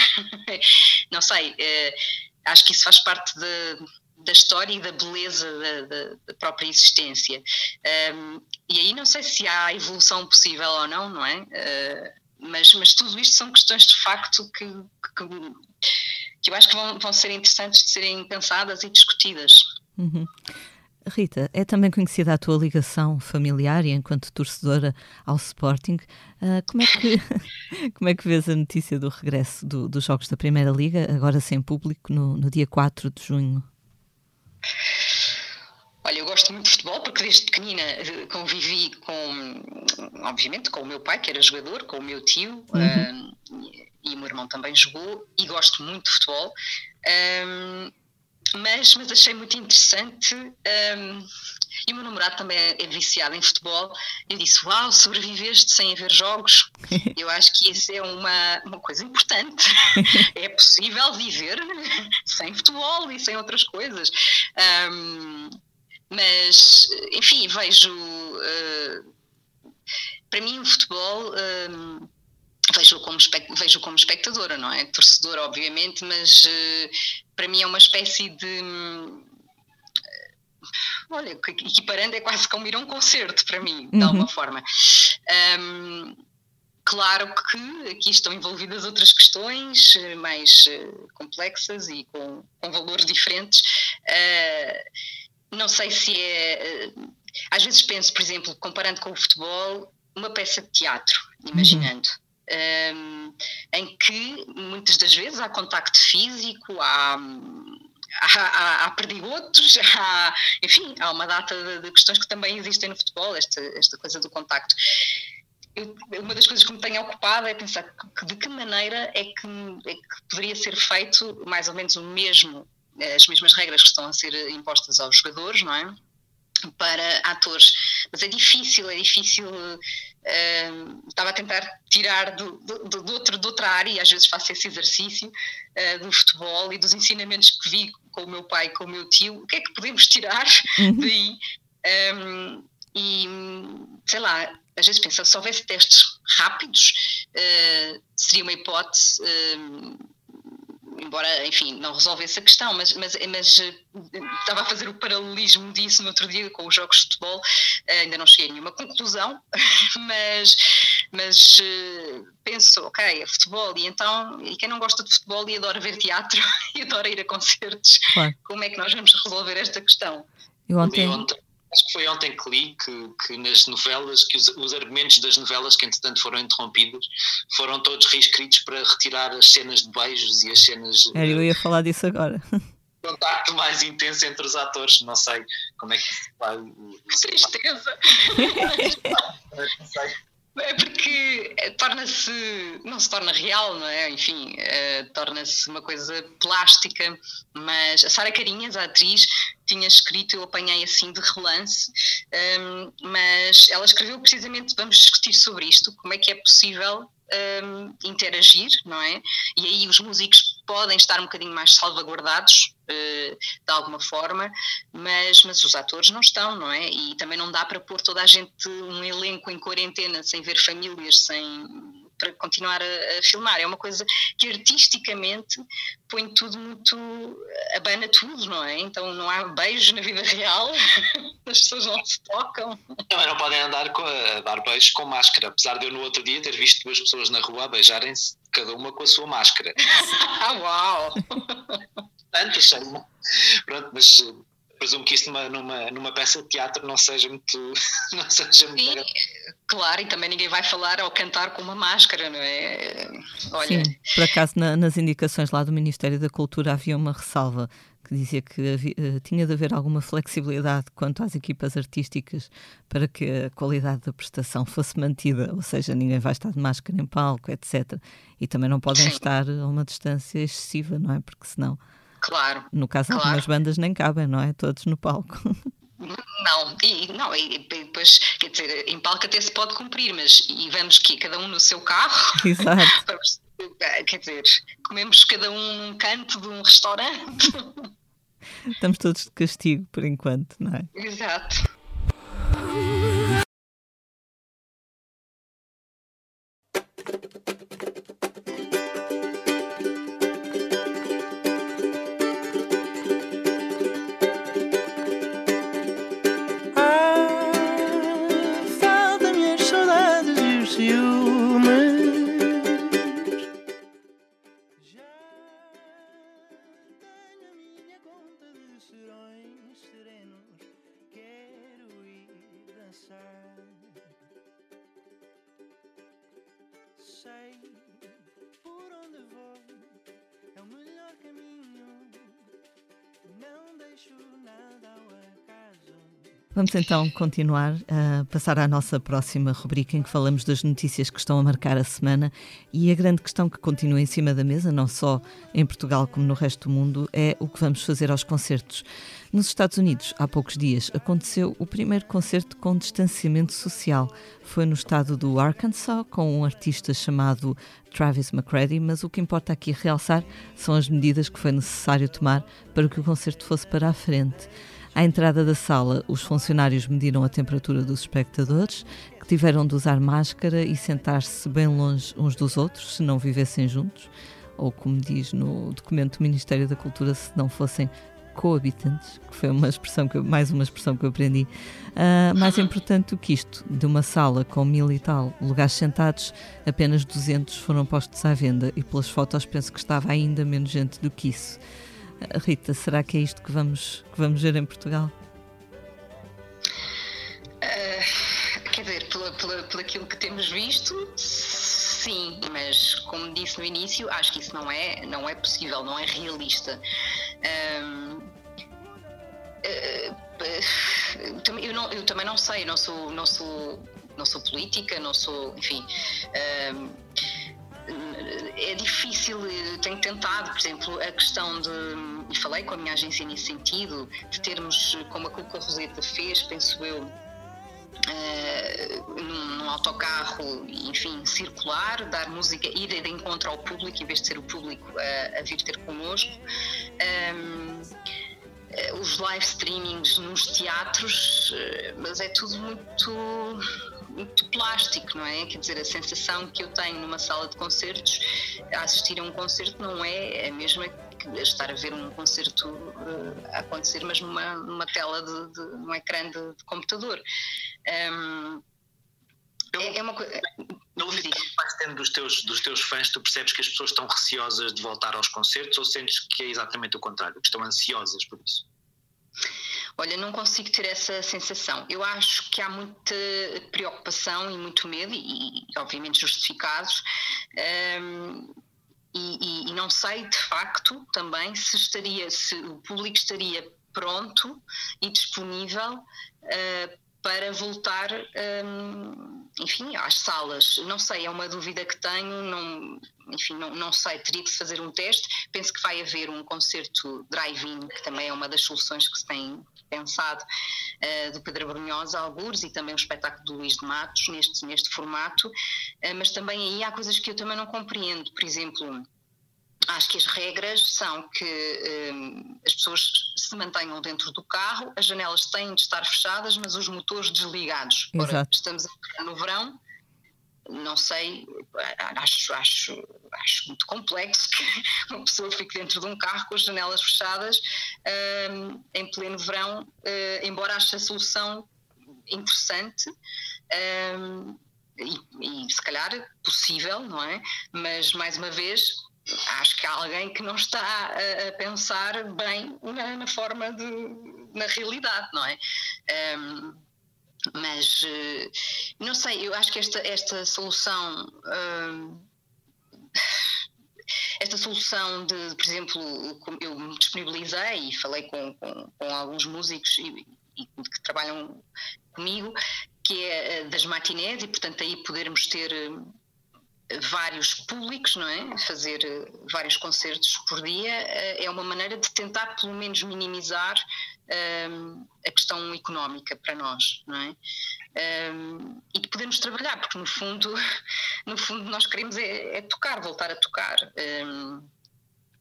não sei, eh, acho que isso faz parte de, da história e da beleza da, da, própria existência. E aí não sei se há evolução possível ou não, não é? Uh, mas, mas tudo isto são questões de facto que, que, que eu acho que vão, vão ser interessantes de serem pensadas e discutidas. Uhum. Rita, é também conhecida a tua ligação familiar e enquanto torcedora ao Sporting. Uh, como, é que, como é que vês a notícia do regresso do, dos Jogos da Primeira Liga, agora sem público, no, no dia 4 de junho? Olha, eu gosto muito de futebol porque desde pequenina eh, convivi com, obviamente, com o meu pai, que era jogador, com o meu tio, uhum. um, e o meu irmão também jogou, e gosto muito de futebol. Um, mas, mas achei muito interessante um, e o meu namorado também é, é viciado em futebol. Eu disse: Uau, sobreviveste sem haver jogos. Eu acho que isso é uma, uma coisa importante. é possível viver sem futebol e sem outras coisas. Um, mas, enfim, vejo. Uh, para mim, o futebol. Um, vejo como vejo como espectadora, não é? Torcedora, obviamente, mas uh, para mim é uma espécie de. Uh, olha, equiparando é quase como ir a um concerto para mim, de uhum. alguma forma. Um, claro que aqui estão envolvidas outras questões eh, mais uh, complexas e com, com valores diferentes. Não sei se é. às vezes penso, por exemplo, comparando com o futebol, uma peça de teatro, imaginando. Uhum um, em que muitas das vezes há contacto físico, há, há, há, há perdigotos, há, enfim, há uma data de, de, questões que também existem no futebol, esta, esta coisa do contacto. Eu, uma das coisas que me tenho ocupado é pensar que, de que maneira é que, é que poderia ser feito mais ou menos o mesmo, as mesmas regras que estão a ser impostas aos jogadores, não é? para atores. Mas é difícil, é difícil. Uh, estava a tentar tirar do, do, do, outro, de outra área, e às vezes faço esse exercício uh, do futebol e dos ensinamentos que vi com o meu pai e com o meu tio. O que é que podemos tirar uhum. daí? Um, e sei lá, às vezes penso, se houvesse testes rápidos, uh, seria uma hipótese embora, enfim, não resolvesse a questão, mas, mas, mas eh, estava a fazer o paralelismo disso no outro dia com os jogos de futebol, uh, ainda não cheguei a nenhuma conclusão, mas, mas uh, penso, ok, é futebol, e então, e quem não gosta de futebol e adora ver teatro e adora ir a concertos, claro. como é que nós vamos resolver esta questão? Eu ontem acho que foi ontem que li que, que nas novelas, que os, os, argumentos das novelas que entretanto foram interrompidos foram todos reescritos para retirar as cenas de beijos e as cenas. É, eu ia falar disso agora. Contacto mais intenso entre os atores, não sei como é que isso vai. Que tristeza! não sei. É porque eh, torna-se, não se torna real, não é? Enfim, uh, torna-se uma coisa plástica, mas a Sara Carinhas, a atriz, tinha escrito, eu apanhei assim de relance, um, ehm, mas ela escreveu precisamente, vamos discutir sobre isto, como é que é possível um, interagir, não é? E aí os músicos podem estar um bocadinho mais salvaguardados uh, de alguma forma, mas, mas os atores não estão, não é? E também não dá para pôr toda a gente, um elenco em quarentena, sem ver famílias, sem para continuar a, a, filmar. É uma coisa que artisticamente põe tudo muito. abana tudo, não é? Então não há beijo na vida real, as pessoas não se tocam. Também não podem andar com, a dar beijos com máscara, apesar de eu no outro dia ter visto duas pessoas na rua beijarem-se, cada uma com a sua máscara. Uau! Tantas, pronto, mas presumo que isso numa, numa, numa peça de teatro não seja muito. Não seja muito Sim, claro, e também ninguém vai falar ou cantar com uma máscara, não é? Olha. Sim, por acaso na, nas indicações lá do Ministério da Cultura havia uma ressalva que dizia que havia, eh, tinha de haver alguma flexibilidade quanto às equipas artísticas para que a qualidade da prestação fosse mantida, ou seja, ninguém vai estar de máscara em palco, etc. E também não podem Sim. estar a uma distância excessiva, não é? Porque senão Claro. No caso, claro. algumas bandas nem cabem, não é? Todos no palco. Não, e, não, e depois, quer dizer, em palco até se pode cumprir, mas e vamos que cada um no seu carro. Exato. quer dizer, comemos cada um num canto de um restaurante. Estamos todos de castigo por enquanto, não é? Exato. sei por onde vou, é o melhor caminho. Não deixo nada. Vamos então continuar a passar à nossa próxima rubrica em que falamos das notícias que estão a marcar a semana e a grande questão que continua em cima da mesa, não só em Portugal como no resto do mundo, é o que vamos fazer aos concertos. Nos Estados Unidos, há poucos dias, aconteceu o primeiro concerto com distanciamento social. Foi no estado do Arkansas, com um artista chamado Travis McCready, mas o que importa aqui realçar são as medidas que foi necessário tomar para que o concerto fosse para a frente. À entrada da sala, os funcionários mediram a temperatura dos espectadores, que tiveram de usar máscara e sentar-se bem longe uns dos outros, se não vivessem juntos, ou como diz no documento do Ministério da Cultura, se não fossem coabitantes, que foi uma expressão que eu, mais uma expressão que eu aprendi. Uh, mais importante do que isto, de uma sala com mil e tal lugares sentados, apenas 200 foram postos à venda e pelas fotos penso que estava ainda menos gente do que isso. Rita, será que é isto que vamos, que vamos ver em Portugal? Uh, quer dizer, pela, pela, pelo aquilo que temos visto, sim, mas como disse no início, acho que isso não é, não é possível, não é realista. Um, eh, eu, não, eu, também não sei, não sou, não sou, não sou política, não sou, enfim. Um, é difícil, tenho tentado, por exemplo, a questão de, e falei com a minha agência nesse sentido, de termos, como a Cuca Roseta fez, penso eu, Uh, num, num, autocarro, enfim, circular, dar música, ir de encontro ao público, em vez de ser o público a, a vir ter connosco. Um, eh, os live streamings nos teatros, eh, mas é tudo muito, muito plástico, não é? Quer dizer, a sensação que eu tenho numa sala de concertos, a assistir a um concerto, não é a mesma que estar a ver um concerto a acontecer, mas numa, numa tela de, de num ecrã de, de computador. Um, é, é uma coisa. Pelo que vais tendo dos teus, dos teus fãs, tu percebes que as pessoas estão receosas de voltar aos concertos ou sentes que é exatamente o contrário, que estão ansiosas por isso? Olha, não consigo ter essa sensação. Eu acho que há muita preocupação e muito medo, e, e obviamente justificados, um, e, e, e, não sei de facto também se estaria, se o público estaria pronto e disponível uh, para voltar, um, enfim, às salas. Não sei, é uma dúvida que tenho, não, enfim, não, não sei, teria que se fazer um teste. Penso que vai haver um concerto drive-in, que também é uma das soluções que se tem pensado, uh, do Pedro Brunhosa, algures, e também o espetáculo do Luís de Matos, neste, neste formato, uh, mas também aí há coisas que eu também não compreendo, por exemplo acho que as regras são que um, as pessoas se mantenham dentro do carro, as janelas têm de estar fechadas, mas os motores desligados. Ora, estamos no verão, não sei, acho, acho, acho muito complexo que uma pessoa fique dentro de um carro com as janelas fechadas um, em pleno verão, uh, embora ache a solução interessante. Um, e, e se calhar possível, não é? Mas mais uma vez acho que há alguém que não está a, a pensar bem na, na, forma de na realidade, não é? Um, mas eh, não sei, eu acho que esta, esta solução um, esta solução de, por exemplo, eu me disponibilizei e falei com, com, com alguns músicos e, e, que trabalham comigo, que é das matinés e portanto aí podermos ter vários públicos, não é? Fazer eh, vários concertos por dia eh, é uma maneira de tentar pelo menos minimizar um, a questão económica para nós, não é? Um, e de podermos trabalhar, porque no fundo, no fundo nós queremos é, é tocar, voltar a tocar. Um,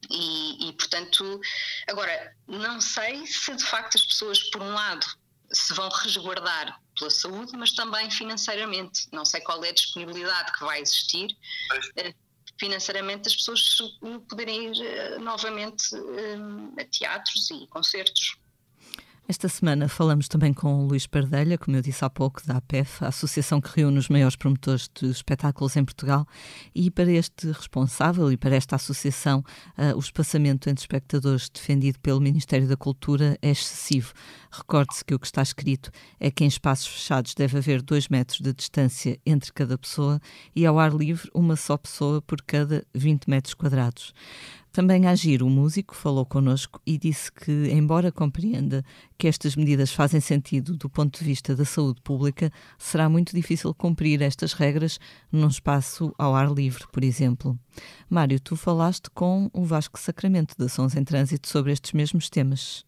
e, e, portanto, agora, não sei se de facto as pessoas, por um lado, se vão resguardar pela saúde, mas também financeiramente. Não sei qual é a disponibilidade que vai existir. Eh, financeiramente, as pessoas poderem ir eh, novamente eh, a teatros e concertos. Esta semana falamos também com o Luís Pardelha, como eu disse há pouco, da APEF, a associação que reúne os maiores promotores de espetáculos em Portugal. E para este responsável e para esta associação, uh, o espaçamento entre espectadores defendido pelo Ministério da Cultura é excessivo. Recorde-se que o que está escrito é que em espaços fechados deve haver dois metros de distância entre cada pessoa e ao ar livre uma só pessoa por cada 20 metros quadrados. Também Agir, o músico, falou connosco e disse que, embora compreenda que estas medidas fazem sentido do ponto de vista da saúde pública, será muito difícil cumprir estas regras num espaço ao ar livre, por exemplo. Mário, tu falaste com o Vasco Sacramento da Sons em Trânsito sobre estes mesmos temas.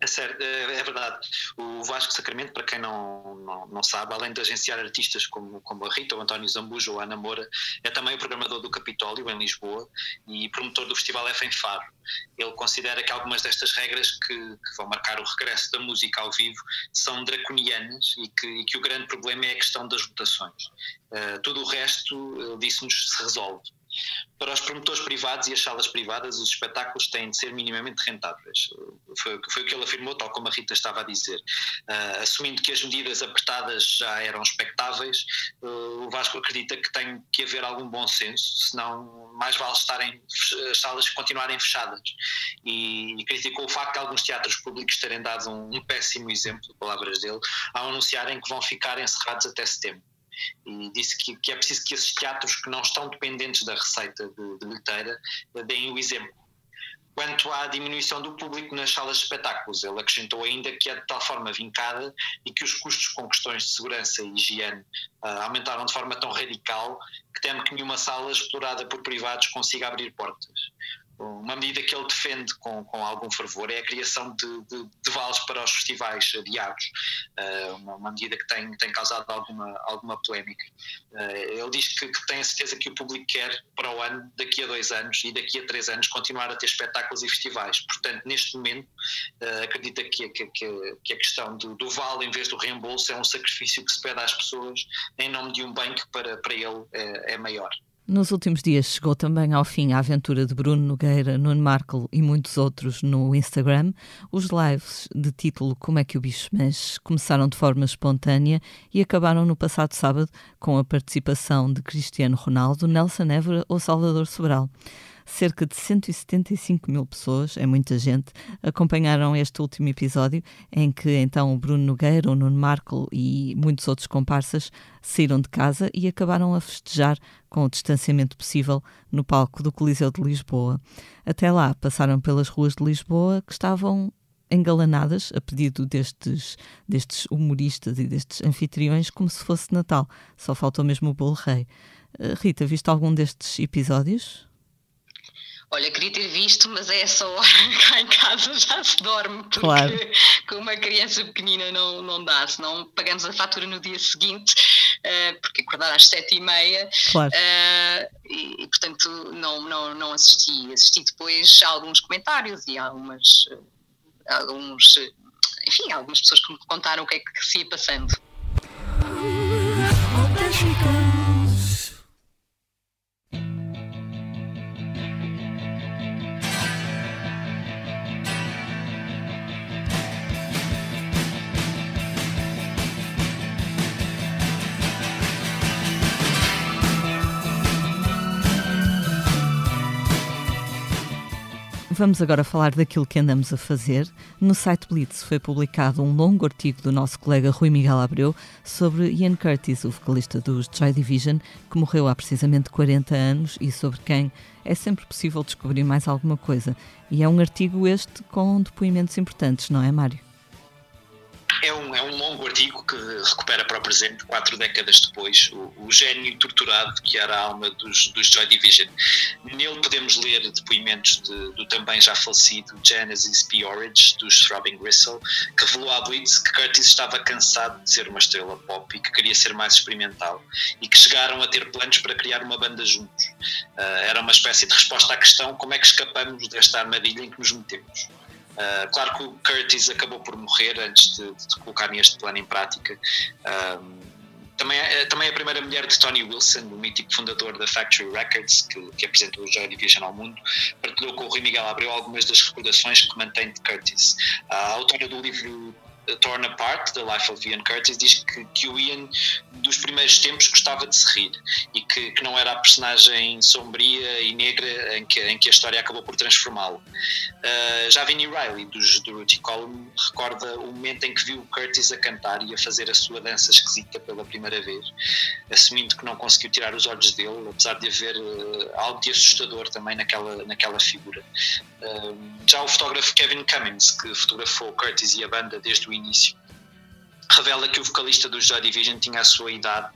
É certo, é, é, verdade. O Vasco Sacramento, para quem não, não, não, sabe, além de agenciar artistas como, como a Rita, o António Zambujo ou a Ana Moura, é também o programador do Capitólio, em Lisboa, e promotor do Festival F em Faro. Ele considera que algumas destas regras que, que vão marcar o regresso da música ao vivo são draconianas e que, e que o grande problema é a questão das votações. Uh, tudo o resto, uh, disse-nos, se resolve. Para os promotores privados e as salas privadas, os espetáculos têm de ser minimamente rentáveis. Foi, foi o que ele afirmou, tal como a Rita estava a dizer. Uh, assumindo que as medidas apertadas já eram expectáveis, uh, o Vasco acredita que tem que haver algum bom senso, senão mais vale estarem as salas continuarem fechadas. E, e criticou o facto de alguns teatros públicos terem dado um, um péssimo exemplo, palavras dele, ao anunciarem que vão ficar encerrados até setembro e disse que, que, é preciso que esses teatros que não estão dependentes da receita de, de bilheteira deem o exemplo. Quanto à diminuição do público nas salas de espetáculos, ele acrescentou ainda que é de tal forma vincada e que os custos com questões de segurança e higiene uh, aumentaram de forma tão radical que teme que nenhuma sala explorada por privados consiga abrir portas uma medida que ele defende com, com algum fervor é a criação de, de, de vales para os festivais adiados, uh, uma, uma, medida que tem, tem causado alguma, alguma polémica. Uh, ele diz que, que, tem a certeza que o público quer para o ano, daqui a dois anos e daqui a três anos, continuar a ter espetáculos e festivais. Portanto, neste momento, uh, acredita que, que, que, a questão do, do vale em vez do reembolso é um sacrifício que se pede às pessoas em nome de um bem que para, para ele é, é maior. Nos últimos dias chegou também ao fim a aventura de Bruno Nogueira, Nuno Markle e muitos outros no Instagram. Os lives de título Como é que o bicho mexe começaram de forma espontânea e acabaram no passado sábado com a participação de Cristiano Ronaldo, Nelson Évora ou Salvador Sobral cerca de 175 mil pessoas, é muita gente, acompanharam este último episódio em que então o Bruno Nogueira, o Nuno Marco e muitos outros comparsas saíram de casa e acabaram a festejar com o distanciamento possível no palco do Coliseu de Lisboa. Até lá passaram pelas ruas de Lisboa que estavam engalanadas a pedido destes, destes humoristas e destes anfitriões como se fosse Natal. Só faltou mesmo o bolo rei. Eh, Rita, viste algum destes episódios? Olha, queria ter visto, mas é essa hora cá em casa já se dorme, porque claro. com uma criança pequenina não, não dá, senão pagamos a fatura no dia seguinte, uh, porque acordar às sete e meia, claro. uh, e, e, portanto não, não, não assisti. Assisti depois a alguns comentários e algumas, alguns, enfim, algumas pessoas que me contaram o que é que se ia passando. Vamos agora falar daquilo que andamos a fazer. No site Blitz foi publicado um longo artigo do nosso colega Rui Miguel Abreu sobre Ian Curtis, o vocalista dos Joy Division, que morreu há precisamente 40 anos e sobre quem é sempre possível descobrir mais alguma coisa. E é um artigo este com depoimentos importantes, não é, Mário? É um, é um longo artigo que recupera para o presente, quatro décadas depois, o, o gênio torturado que era a alma dos, dos Joy Division. Nele podemos ler depoimentos de, do também já falecido Genesis P. Orridge, dos Throbbing Gristle, que revelou à Blitz que Curtis estava cansado de ser uma estrela pop e que queria ser mais experimental, e que chegaram a ter planos para criar uma banda juntos. Uh, era uma espécie de resposta à questão como é que escapamos desta armadilha em que nos metemos. Uh, claro que o Curtis acabou por morrer antes de, de colocar este plano em prática. Um, também, é, também é a primeira mulher de Tony Wilson, o mítico fundador da Factory Records, que, que apresentou o Joy Division ao mundo, partilhou com o Rui Miguel Abreu algumas das recordações que mantém de Curtis. A autora do livro Torn Apart, The Life of Ian Curtis, diz que, que o Ian, dos primeiros tempos, gostava de se rir e que, que não era a personagem sombria e negra em que, em que a história acabou por transformá-lo. Uh, já Vinnie Riley, dos, do Rudy Column, recorda o momento em que viu Curtis a cantar e a fazer a sua dança esquisita pela primeira vez, assumindo que não conseguiu tirar os olhos dele, apesar de haver uh, algo de assustador também naquela, naquela figura. Uh, já o fotógrafo Kevin Cummins, que fotografou Curtis e a banda desde o início. revela que o vocalista do Joy Division tinha a sua idade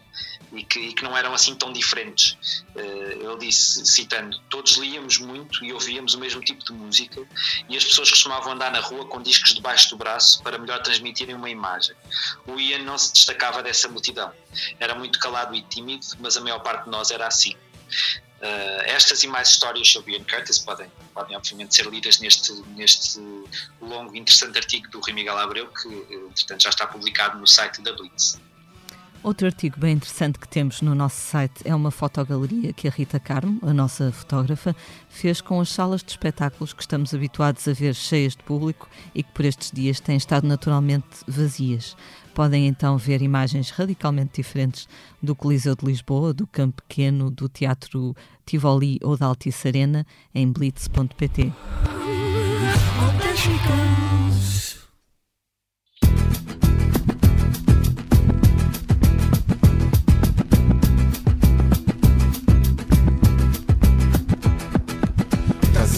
e que, e que não eram assim tão diferentes. Uh, ele disse, citando, todos líamos muito e ouvíamos o mesmo tipo de música e as pessoas costumavam andar na rua com discos debaixo do braço para melhor transmitirem uma imagem. O Ian não se destacava dessa multidão. Era muito calado e tímido, mas a maior parte de nós era assim. Uh, estas e mais histórias sobre Ian Curtis podem, podem obviamente ser lidas neste, neste longo e interessante artigo do Rui Miguel Abreu, que entretanto já está publicado no site da Blitz. Outro artigo bem interessante que temos no nosso site é uma fotogaleria que a Rita Carmo, a nossa fotógrafa, fez com as salas de espetáculos que estamos habituados a ver cheias de público e que por estes dias têm estado naturalmente vazias. Podem então ver imagens radicalmente diferentes do Coliseu de Lisboa, do Campo Pequeno, do Teatro Tivoli ou da Altice Arena em blitz.pt.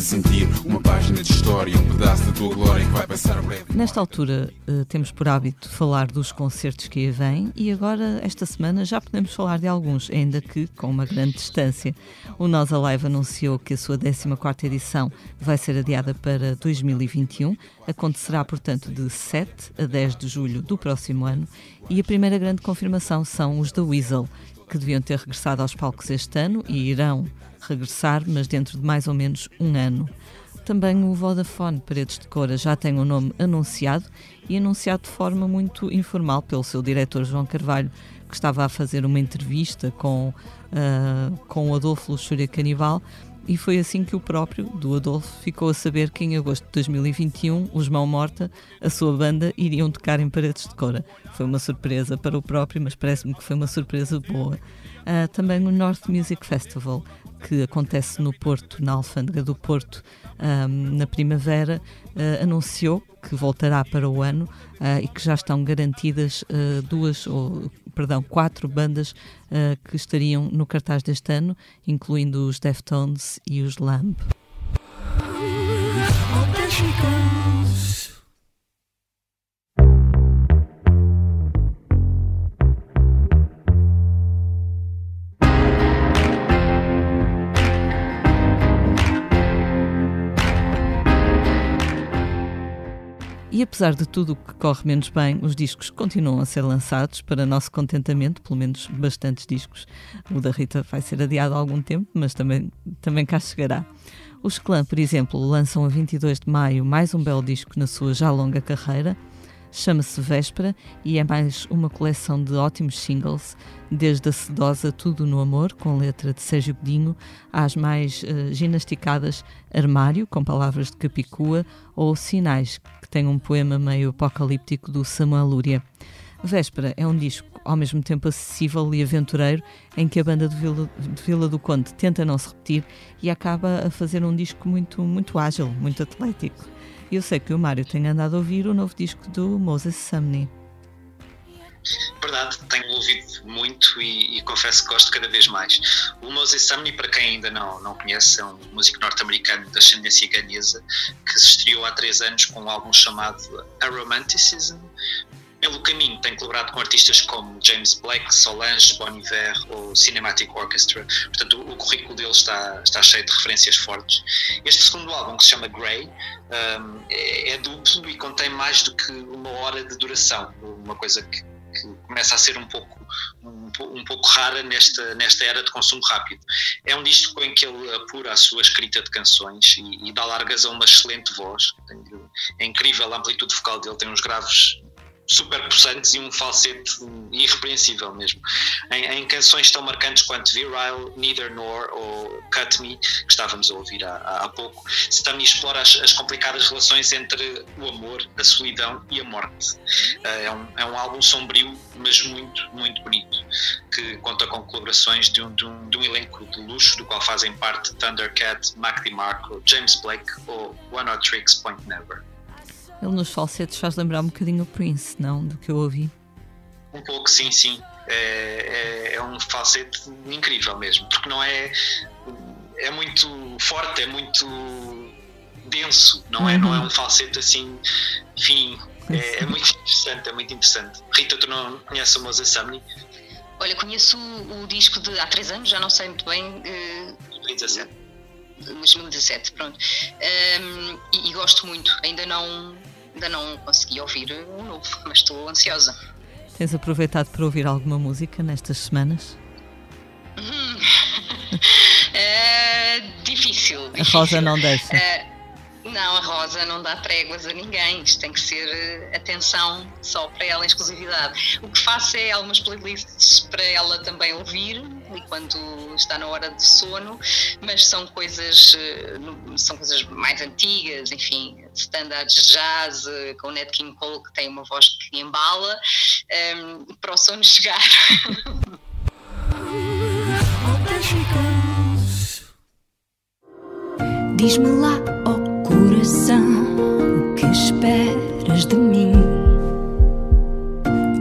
sentir uma página de história, um pedaço da tua glória que vai passar breve. Nesta altura uh, temos por hábito falar dos concertos que aí vêm e agora, esta semana, já podemos falar de alguns, ainda que com uma grande distância. O Nós Alive anunciou que a sua 14 edição vai ser adiada para 2021, acontecerá, portanto, de 7 a 10 de julho do próximo ano e a primeira grande confirmação são os da Weasel, que deviam ter regressado aos palcos este ano e irão regressar, mas dentro de mais ou menos um ano. Também o Vodafone Paredes de Cora já tem o um nome anunciado e anunciado de forma muito informal pelo seu diretor João Carvalho, que estava a fazer uma entrevista com, uh, com o Adolfo Luxúria Canibal e foi assim que o próprio, do Adolfo, ficou a saber que em agosto de 2021 os Mão Morta, a sua banda, iriam tocar em Paredes de Cora. Foi uma surpresa para o próprio, mas parece-me que foi uma surpresa boa. Uh, também o North Music Festival que acontece no Porto, na Alfândega do Porto, um, na primavera, uh, anunciou que voltará para o ano uh, e que já estão garantidas uh, duas, ou, perdão, quatro bandas que estariam no cartaz deste ano, incluindo os Deftones e os Lamb. Apesar de tudo o que corre menos bem, os discos continuam a ser lançados para nosso contentamento, pelo menos bastantes discos. O da Rita vai ser adiado há algum tempo, mas também, também cá chegará. Os Clã, por exemplo, lançam a 22 de maio mais um belo disco na sua já longa carreira. Chama-se Véspera e é mais uma coleção de ótimos singles, desde a sedosa Tudo no Amor, com letra de Sérgio Godinho, às mais uh, ginasticadas Armário, com palavras de Capicua, ou Sinais, tem um poema meio apocalíptico do Samuel Lúria. Véspera é um disco ao mesmo tempo acessível e aventureiro, em que a banda de Vila, de Vila do Conde tenta não se repetir e acaba a fazer um disco muito, muito ágil, muito atlético. Eu sei que o Mário tem andado a ouvir o novo disco do Moses Sumney. Verdade, tenho ouvido muito e, e, confesso que gosto cada vez mais. O Moses Sumney, para quem ainda não, não conhece, é um músico norte-americano de ascendência ganesa que se estreou há três anos com um álbum chamado Aromanticism, pelo caminho, tem colaborado com artistas como James Blake, Solange, Bon Iver ou Cinematic Orchestra. Portanto, o currículo dele está, está cheio de referências fortes. Este segundo álbum, que se chama Grey, um, é, é, duplo e contém mais do que uma hora de duração. Uma coisa que, que começa a ser um pouco, um, um, pouco rara nesta, nesta era de consumo rápido. É um disco em que ele apura a sua escrita de canções e, e dá largas a uma excelente voz. É incrível a amplitude vocal dele, tem uns graves super possantes e um falsete irrepreensível mesmo. Em, em, canções tão marcantes quanto Virile, Neither Nor ou Cut Me, que estávamos a ouvir há, há pouco, Stami explora as, as, complicadas relações entre o amor, a solidão e a morte. Eh, é um, é um álbum sombrio, mas muito, muito bonito, que conta com colaborações de um, de um, de um elenco de luxo, do qual fazem parte Thundercat, Mac DeMarco, James Blake ou One Hot Tricks Point Never. Ele nos falsetes faz lembrar um bocadinho o Prince, não? Do que eu ouvi. Um pouco, sim, sim. É, é, é um falsete incrível mesmo, porque não é. É muito forte, é muito denso, não é, uhum. não é um falsete assim, enfim, É, é, muito interessante, é muito interessante. Rita, tu não conheces o Moses Sumney? Olha, conheço o, o, disco de há três anos, já não sei muito bem. Uh, 2017. 2017, pronto. Um, e, e, gosto muito. Ainda não, ainda não consegui ouvir um novo, mas estou ansiosa. Tens aproveitado para ouvir alguma música nestas semanas? Hum. uh, difícil, difícil. A Rosa não deixa. Uh, não, a Rosa não dá tréguas a ninguém, isto tem que ser eh, atenção só para ela em exclusividade. O que faço é algumas playlists para ela também ouvir e quando está na hora de sono, mas são coisas, eh, são coisas mais antigas, enfim, standards jazz, eh, com Nat King Cole que tem uma voz que embala, um, ehm, para o sono chegar. Diz-me lá, coração, o que esperas de mim?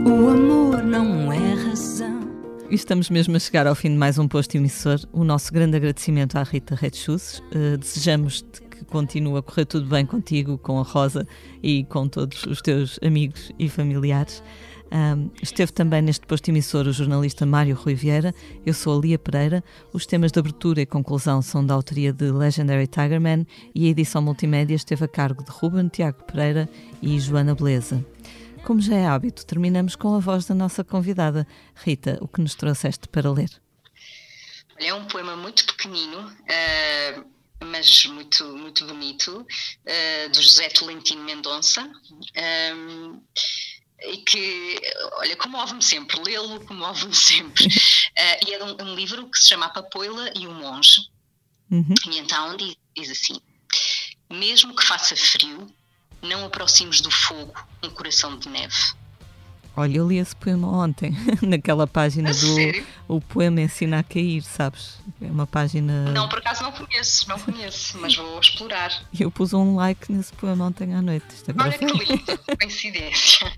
O amor não é razão. Estamos mesmo a chegar ao fim de mais um posto emissor. O nosso grande agradecimento à Rita Red Shoes. Uh, desejamos que continue a correr tudo bem contigo, com a Rosa e com todos os teus amigos e familiares. Um, esteve também neste posto emissor o jornalista Mário Rui Vieira. Eu sou a Lia Pereira. Os temas de abertura e conclusão são da autoria de Legendary Tigerman e a edição multimédia esteve a cargo de Ruben Tiago Pereira e Joana Beleza. Como já é hábito, terminamos com a voz da nossa convidada. Rita, o que nos trouxeste para ler? É um poema muito pequenino, uh, mas muito, muito bonito, uh, do José Tolentino Mendonça. Uh, e que, olha, comove-me sempre, lê-lo comove-me sempre. Uh, e é um, um, livro que se chama Papoila e o Monge. Uhum. E então diz, diz assim: Mesmo que faça frio, não aproximes do fogo um coração de neve. Olha, eu li esse poema ontem, naquela página do Sério? O Poema Ensina a Cair, sabes? É uma página. Não, por acaso não conheço, não conheço, mas vou explorar. Eu pus um like nesse poema ontem à noite. Olha que lindo, coincidência.